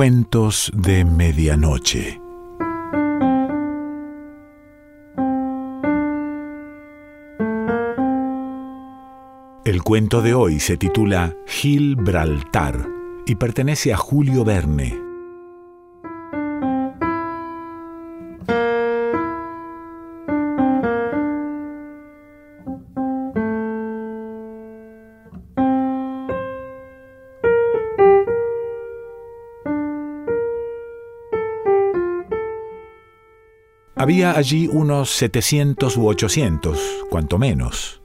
Cuentos de Medianoche. El cuento de hoy se titula Gibraltar y pertenece a Julio Verne. Había allí unos 700 u 800, cuanto menos,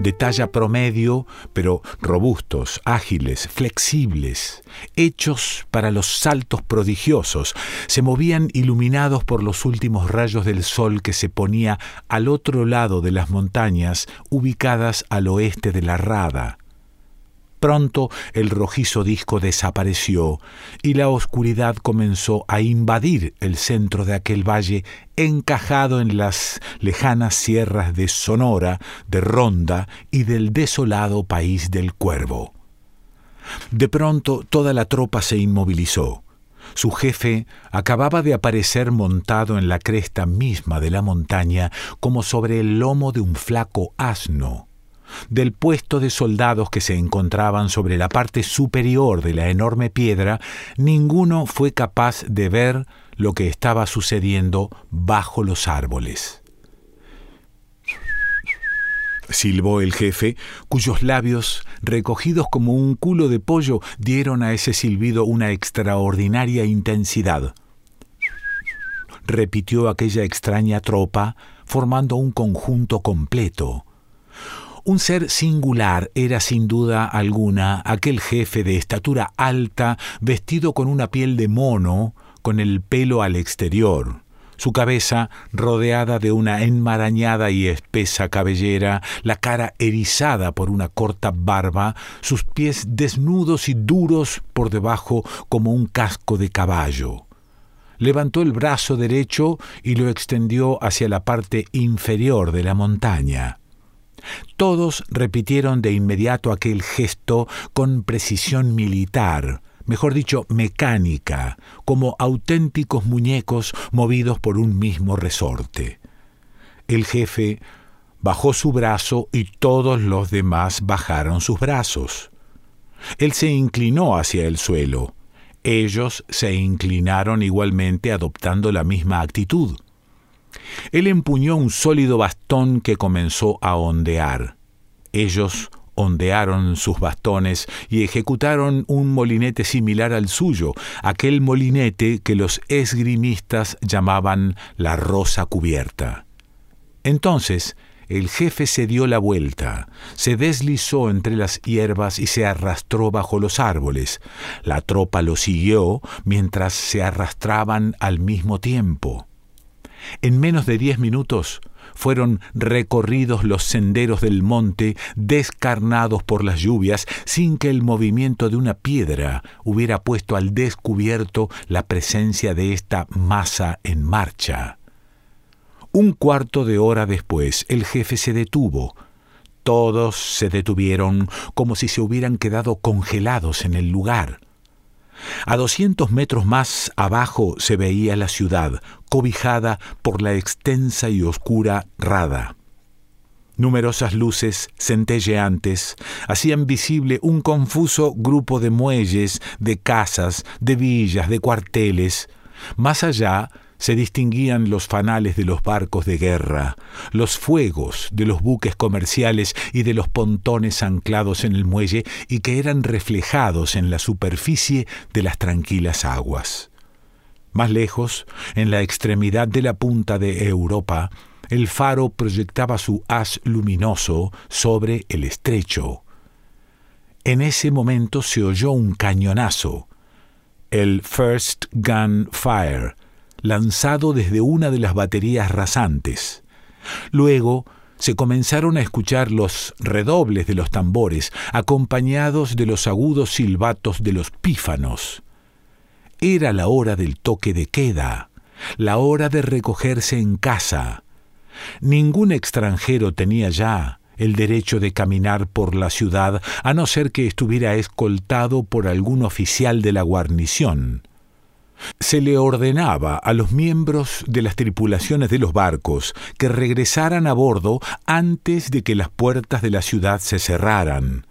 de talla promedio, pero robustos, ágiles, flexibles, hechos para los saltos prodigiosos, se movían iluminados por los últimos rayos del sol que se ponía al otro lado de las montañas ubicadas al oeste de la Rada Pronto el rojizo disco desapareció y la oscuridad comenzó a invadir el centro de aquel valle encajado en las lejanas sierras de Sonora, de Ronda y del desolado país del Cuervo. De pronto toda la tropa se inmovilizó. Su jefe acababa de aparecer montado en la cresta misma de la montaña como sobre el lomo de un flaco asno del puesto de soldados que se encontraban sobre la parte superior de la enorme piedra, ninguno fue capaz de ver lo que estaba sucediendo bajo los árboles. Silbó el jefe, cuyos labios, recogidos como un culo de pollo, dieron a ese silbido una extraordinaria intensidad. Repitió aquella extraña tropa, formando un conjunto completo. Un ser singular era sin duda alguna aquel jefe de estatura alta, vestido con una piel de mono, con el pelo al exterior, su cabeza rodeada de una enmarañada y espesa cabellera, la cara erizada por una corta barba, sus pies desnudos y duros por debajo como un casco de caballo. Levantó el brazo derecho y lo extendió hacia la parte inferior de la montaña. Todos repitieron de inmediato aquel gesto con precisión militar, mejor dicho, mecánica, como auténticos muñecos movidos por un mismo resorte. El jefe bajó su brazo y todos los demás bajaron sus brazos. Él se inclinó hacia el suelo. Ellos se inclinaron igualmente adoptando la misma actitud. Él empuñó un sólido bastón que comenzó a ondear. Ellos ondearon sus bastones y ejecutaron un molinete similar al suyo, aquel molinete que los esgrimistas llamaban la rosa cubierta. Entonces, el jefe se dio la vuelta, se deslizó entre las hierbas y se arrastró bajo los árboles. La tropa lo siguió mientras se arrastraban al mismo tiempo. En menos de diez minutos fueron recorridos los senderos del monte descarnados por las lluvias sin que el movimiento de una piedra hubiera puesto al descubierto la presencia de esta masa en marcha. Un cuarto de hora después el jefe se detuvo. Todos se detuvieron como si se hubieran quedado congelados en el lugar. A doscientos metros más abajo se veía la ciudad, cobijada por la extensa y oscura rada. Numerosas luces centelleantes hacían visible un confuso grupo de muelles, de casas, de villas, de cuarteles. Más allá se distinguían los fanales de los barcos de guerra, los fuegos de los buques comerciales y de los pontones anclados en el muelle y que eran reflejados en la superficie de las tranquilas aguas. Más lejos, en la extremidad de la punta de Europa, el faro proyectaba su haz luminoso sobre el estrecho. En ese momento se oyó un cañonazo, el First Gun Fire, lanzado desde una de las baterías rasantes. Luego se comenzaron a escuchar los redobles de los tambores, acompañados de los agudos silbatos de los pífanos. Era la hora del toque de queda, la hora de recogerse en casa. Ningún extranjero tenía ya el derecho de caminar por la ciudad a no ser que estuviera escoltado por algún oficial de la guarnición. se le ordenaba a los miembros de las tripulaciones de los barcos que regresaran a bordo antes de que las puertas de la ciudad se cerraran.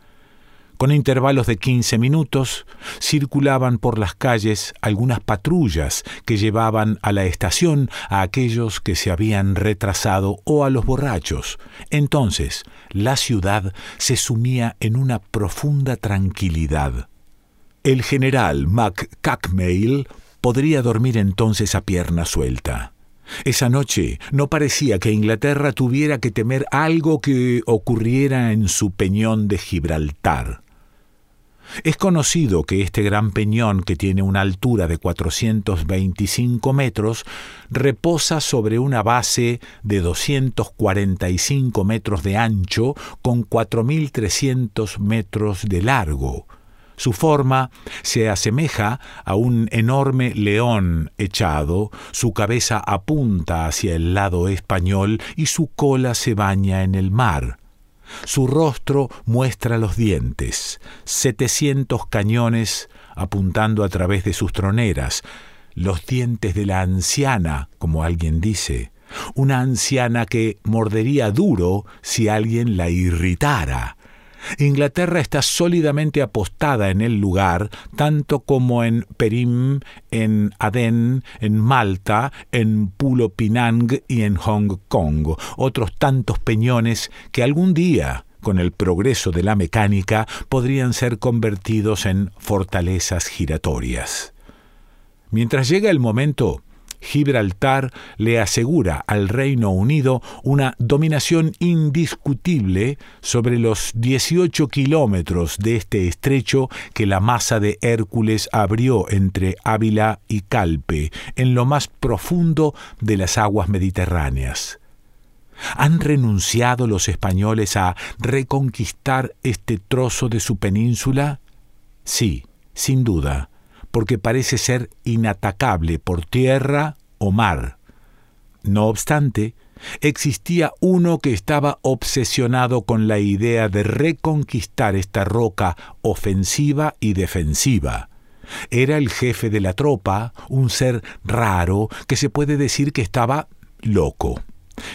Con intervalos de quince minutos circulaban por las calles algunas patrullas que llevaban a la estación a aquellos que se habían retrasado o a los borrachos. Entonces la ciudad se sumía en una profunda tranquilidad. El general McCackmail podría dormir entonces a pierna suelta. Esa noche no parecía que Inglaterra tuviera que temer algo que ocurriera en su peñón de Gibraltar. Es conocido que este gran peñón, que tiene una altura de 425 metros, reposa sobre una base de 245 metros de ancho con 4.300 metros de largo. Su forma se asemeja a un enorme león echado, su cabeza apunta hacia el lado español y su cola se baña en el mar. Su rostro muestra los dientes, setecientos cañones apuntando a través de sus troneras, los dientes de la anciana, como alguien dice, una anciana que mordería duro si alguien la irritara. Inglaterra está sólidamente apostada en el lugar, tanto como en Perim, en Aden, en Malta, en Pulo Pinang y en Hong Kong, otros tantos peñones que algún día, con el progreso de la mecánica, podrían ser convertidos en fortalezas giratorias. Mientras llega el momento, Gibraltar le asegura al Reino Unido una dominación indiscutible sobre los 18 kilómetros de este estrecho que la masa de Hércules abrió entre Ávila y Calpe, en lo más profundo de las aguas mediterráneas. ¿Han renunciado los españoles a reconquistar este trozo de su península? Sí, sin duda porque parece ser inatacable por tierra o mar. No obstante, existía uno que estaba obsesionado con la idea de reconquistar esta roca ofensiva y defensiva. Era el jefe de la tropa, un ser raro que se puede decir que estaba loco.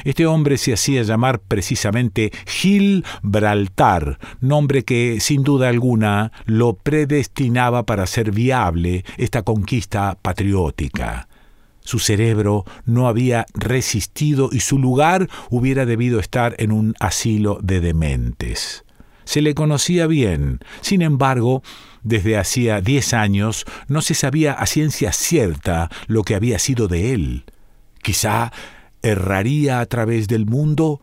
Este hombre se hacía llamar precisamente Gibraltar, nombre que sin duda alguna lo predestinaba para ser viable esta conquista patriótica. Su cerebro no había resistido y su lugar hubiera debido estar en un asilo de dementes. Se le conocía bien, sin embargo, desde hacía diez años no se sabía a ciencia cierta lo que había sido de él. Quizá erraría a través del mundo,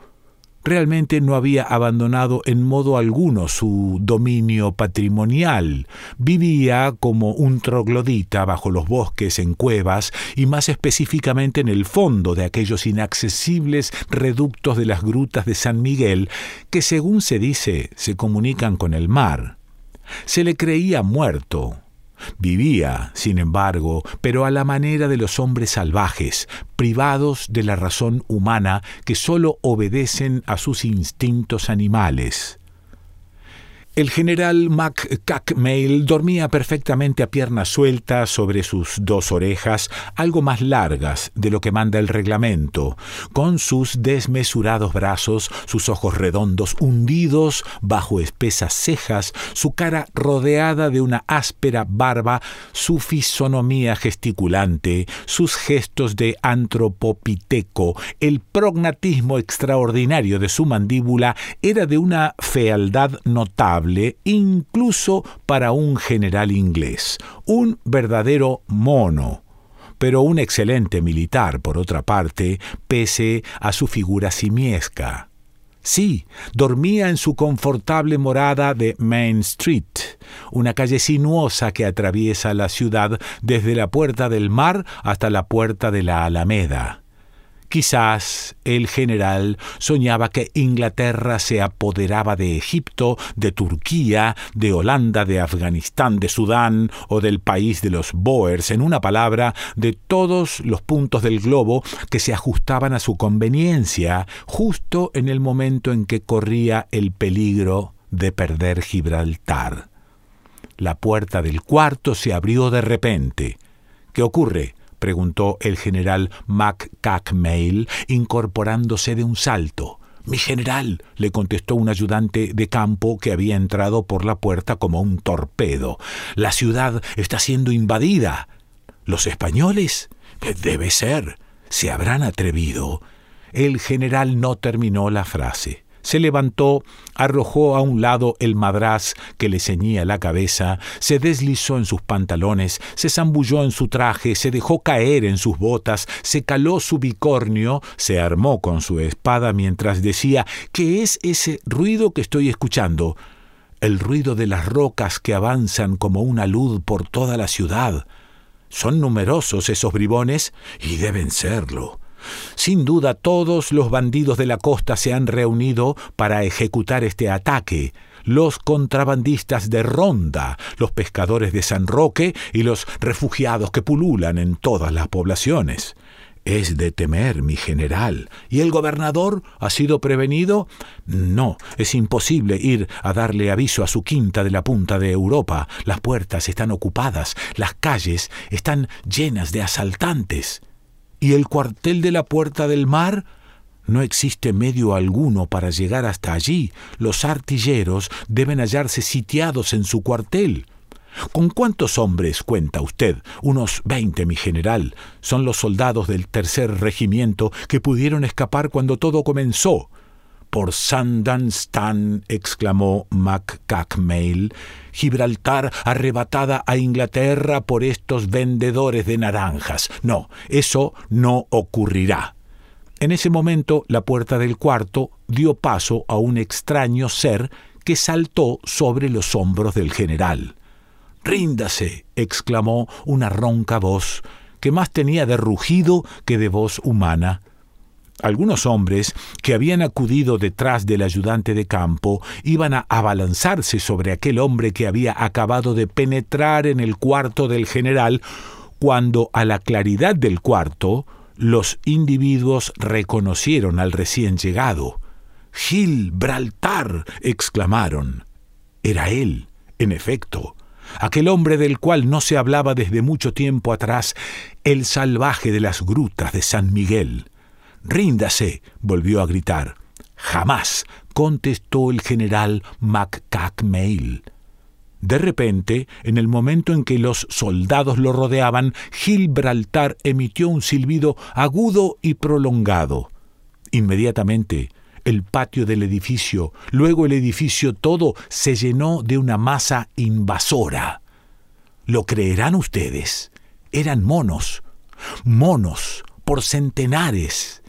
realmente no había abandonado en modo alguno su dominio patrimonial. Vivía como un troglodita bajo los bosques en cuevas y más específicamente en el fondo de aquellos inaccesibles reductos de las grutas de San Miguel que, según se dice, se comunican con el mar. Se le creía muerto, Vivía, sin embargo, pero a la manera de los hombres salvajes, privados de la razón humana que sólo obedecen a sus instintos animales. El general McCackmail dormía perfectamente a pierna suelta sobre sus dos orejas, algo más largas de lo que manda el reglamento, con sus desmesurados brazos, sus ojos redondos hundidos bajo espesas cejas, su cara rodeada de una áspera barba, su fisonomía gesticulante, sus gestos de antropopiteco, el prognatismo extraordinario de su mandíbula era de una fealdad notable incluso para un general inglés, un verdadero mono pero un excelente militar, por otra parte, pese a su figura simiesca. Sí, dormía en su confortable morada de Main Street, una calle sinuosa que atraviesa la ciudad desde la Puerta del Mar hasta la Puerta de la Alameda. Quizás el general soñaba que Inglaterra se apoderaba de Egipto, de Turquía, de Holanda, de Afganistán, de Sudán o del país de los Boers, en una palabra, de todos los puntos del globo que se ajustaban a su conveniencia, justo en el momento en que corría el peligro de perder Gibraltar. La puerta del cuarto se abrió de repente. ¿Qué ocurre? Preguntó el general McCackmail, incorporándose de un salto. Mi general, le contestó un ayudante de campo que había entrado por la puerta como un torpedo. La ciudad está siendo invadida. ¿Los españoles? Debe ser. ¿Se habrán atrevido? El general no terminó la frase se levantó, arrojó a un lado el madraz que le ceñía la cabeza, se deslizó en sus pantalones, se zambulló en su traje, se dejó caer en sus botas, se caló su bicornio, se armó con su espada mientras decía ¿Qué es ese ruido que estoy escuchando? El ruido de las rocas que avanzan como una luz por toda la ciudad. Son numerosos esos bribones y deben serlo. Sin duda todos los bandidos de la costa se han reunido para ejecutar este ataque. Los contrabandistas de Ronda, los pescadores de San Roque y los refugiados que pululan en todas las poblaciones. Es de temer, mi general. ¿Y el gobernador ha sido prevenido? No, es imposible ir a darle aviso a su quinta de la punta de Europa. Las puertas están ocupadas, las calles están llenas de asaltantes. ¿Y el cuartel de la Puerta del Mar? No existe medio alguno para llegar hasta allí. Los artilleros deben hallarse sitiados en su cuartel. ¿Con cuántos hombres cuenta usted? Unos veinte, mi general. Son los soldados del tercer regimiento que pudieron escapar cuando todo comenzó. Por Sandanstan, exclamó MacCackmail, Gibraltar arrebatada a Inglaterra por estos vendedores de naranjas. No, eso no ocurrirá. En ese momento la puerta del cuarto dio paso a un extraño ser que saltó sobre los hombros del general. Ríndase, exclamó una ronca voz, que más tenía de rugido que de voz humana. Algunos hombres que habían acudido detrás del ayudante de campo iban a abalanzarse sobre aquel hombre que había acabado de penetrar en el cuarto del general, cuando a la claridad del cuarto los individuos reconocieron al recién llegado. Gibraltar. exclamaron. Era él, en efecto, aquel hombre del cual no se hablaba desde mucho tiempo atrás, el salvaje de las grutas de San Miguel. Ríndase, volvió a gritar. Jamás, contestó el general McCackmail. De repente, en el momento en que los soldados lo rodeaban, Gibraltar emitió un silbido agudo y prolongado. Inmediatamente, el patio del edificio, luego el edificio todo, se llenó de una masa invasora. ¿Lo creerán ustedes? Eran monos, monos por centenares.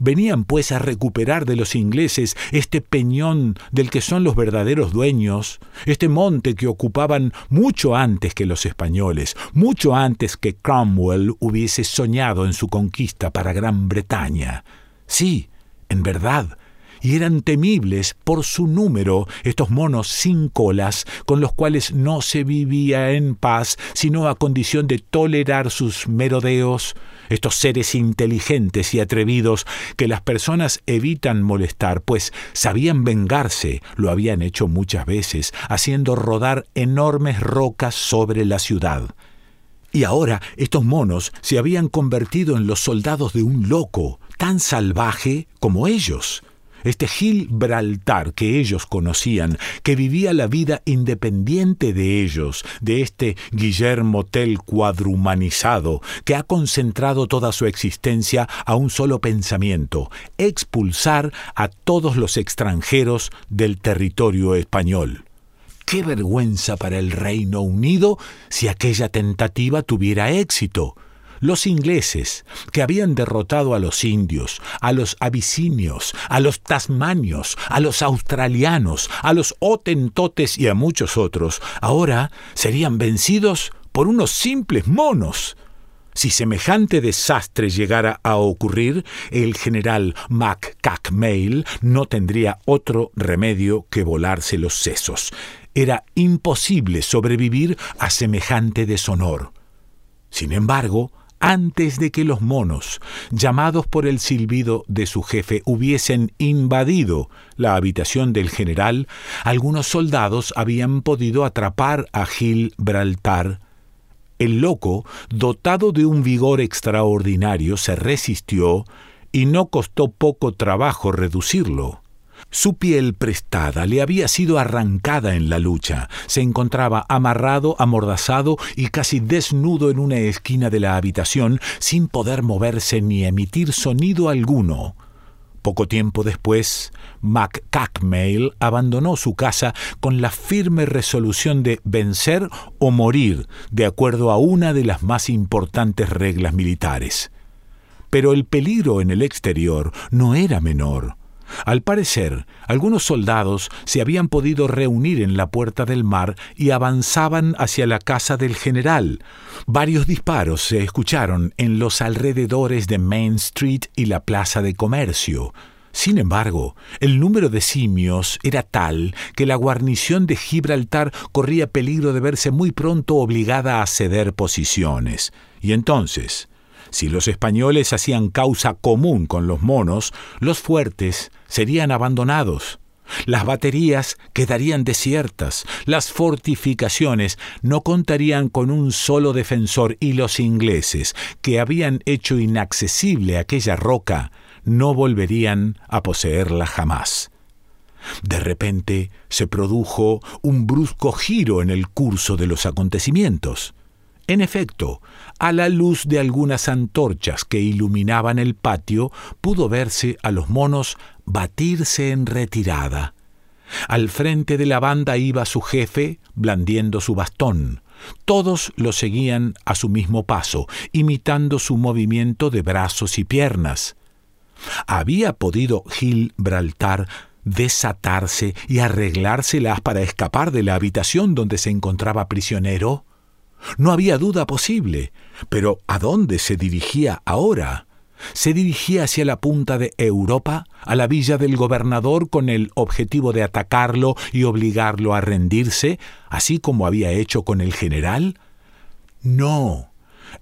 Venían pues a recuperar de los ingleses este peñón del que son los verdaderos dueños, este monte que ocupaban mucho antes que los españoles, mucho antes que Cromwell hubiese soñado en su conquista para Gran Bretaña. Sí, en verdad, y eran temibles por su número estos monos sin colas con los cuales no se vivía en paz sino a condición de tolerar sus merodeos, estos seres inteligentes y atrevidos que las personas evitan molestar, pues sabían vengarse, lo habían hecho muchas veces, haciendo rodar enormes rocas sobre la ciudad. Y ahora estos monos se habían convertido en los soldados de un loco, tan salvaje como ellos este Gibraltar que ellos conocían, que vivía la vida independiente de ellos, de este Guillermo Tell cuadrumanizado, que ha concentrado toda su existencia a un solo pensamiento, expulsar a todos los extranjeros del territorio español. Qué vergüenza para el Reino Unido si aquella tentativa tuviera éxito los ingleses, que habían derrotado a los indios, a los abisinios, a los tasmanios, a los australianos, a los otentotes y a muchos otros, ahora serían vencidos por unos simples monos. Si semejante desastre llegara a ocurrir, el general MacCackmail no tendría otro remedio que volarse los sesos. Era imposible sobrevivir a semejante deshonor. Sin embargo, antes de que los monos, llamados por el silbido de su jefe, hubiesen invadido la habitación del general, algunos soldados habían podido atrapar a Gibraltar. El loco, dotado de un vigor extraordinario, se resistió y no costó poco trabajo reducirlo. Su piel prestada le había sido arrancada en la lucha. Se encontraba amarrado, amordazado y casi desnudo en una esquina de la habitación, sin poder moverse ni emitir sonido alguno. Poco tiempo después, McCackmail abandonó su casa con la firme resolución de vencer o morir, de acuerdo a una de las más importantes reglas militares. Pero el peligro en el exterior no era menor. Al parecer, algunos soldados se habían podido reunir en la puerta del mar y avanzaban hacia la casa del general. Varios disparos se escucharon en los alrededores de Main Street y la plaza de comercio. Sin embargo, el número de simios era tal que la guarnición de Gibraltar corría peligro de verse muy pronto obligada a ceder posiciones. Y entonces, si los españoles hacían causa común con los monos, los fuertes serían abandonados. Las baterías quedarían desiertas, las fortificaciones no contarían con un solo defensor y los ingleses, que habían hecho inaccesible aquella roca, no volverían a poseerla jamás. De repente se produjo un brusco giro en el curso de los acontecimientos. En efecto, a la luz de algunas antorchas que iluminaban el patio, pudo verse a los monos batirse en retirada. Al frente de la banda iba su jefe, blandiendo su bastón. Todos lo seguían a su mismo paso, imitando su movimiento de brazos y piernas. ¿Había podido Gibraltar desatarse y arreglárselas para escapar de la habitación donde se encontraba prisionero? No había duda posible. Pero ¿a dónde se dirigía ahora? Se dirigía hacia la punta de Europa, a la villa del gobernador, con el objetivo de atacarlo y obligarlo a rendirse, así como había hecho con el general. No.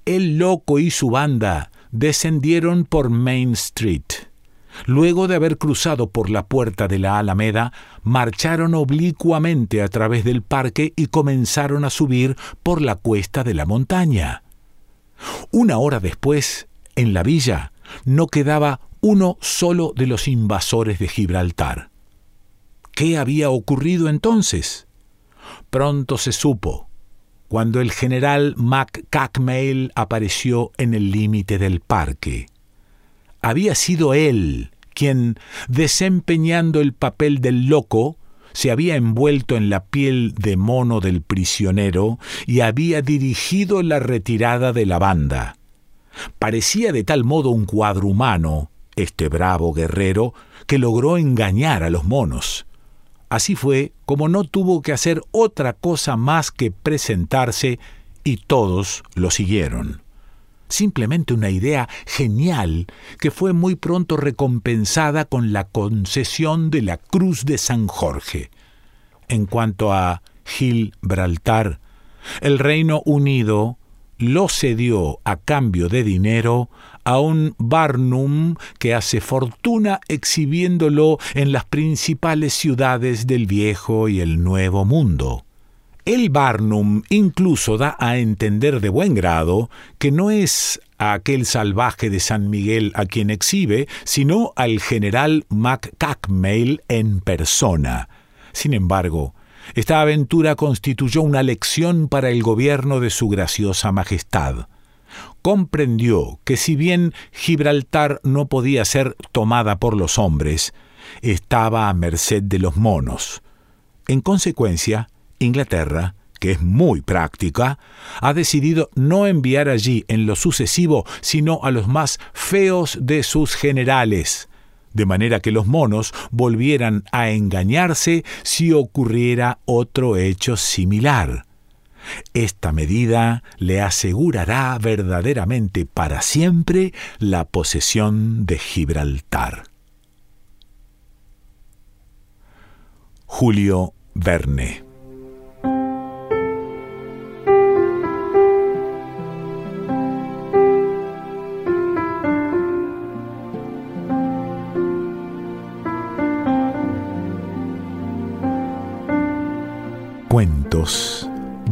El loco y su banda descendieron por Main Street. Luego de haber cruzado por la puerta de la Alameda, marcharon oblicuamente a través del parque y comenzaron a subir por la cuesta de la montaña. Una hora después, en la villa, no quedaba uno solo de los invasores de Gibraltar. ¿Qué había ocurrido entonces? Pronto se supo, cuando el general McCackmail apareció en el límite del parque había sido él quien, desempeñando el papel del loco, se había envuelto en la piel de mono del prisionero y había dirigido la retirada de la banda. Parecía de tal modo un cuadrumano, este bravo guerrero, que logró engañar a los monos. Así fue como no tuvo que hacer otra cosa más que presentarse y todos lo siguieron simplemente una idea genial que fue muy pronto recompensada con la concesión de la Cruz de San Jorge. En cuanto a Gibraltar, el Reino Unido lo cedió a cambio de dinero a un Barnum que hace fortuna exhibiéndolo en las principales ciudades del viejo y el nuevo mundo. El Barnum incluso da a entender de buen grado que no es a aquel salvaje de San Miguel a quien exhibe, sino al general McCackmail en persona. Sin embargo, esta aventura constituyó una lección para el gobierno de su graciosa majestad. Comprendió que si bien Gibraltar no podía ser tomada por los hombres, estaba a merced de los monos. En consecuencia, Inglaterra, que es muy práctica, ha decidido no enviar allí en lo sucesivo sino a los más feos de sus generales, de manera que los monos volvieran a engañarse si ocurriera otro hecho similar. Esta medida le asegurará verdaderamente para siempre la posesión de Gibraltar. Julio Verne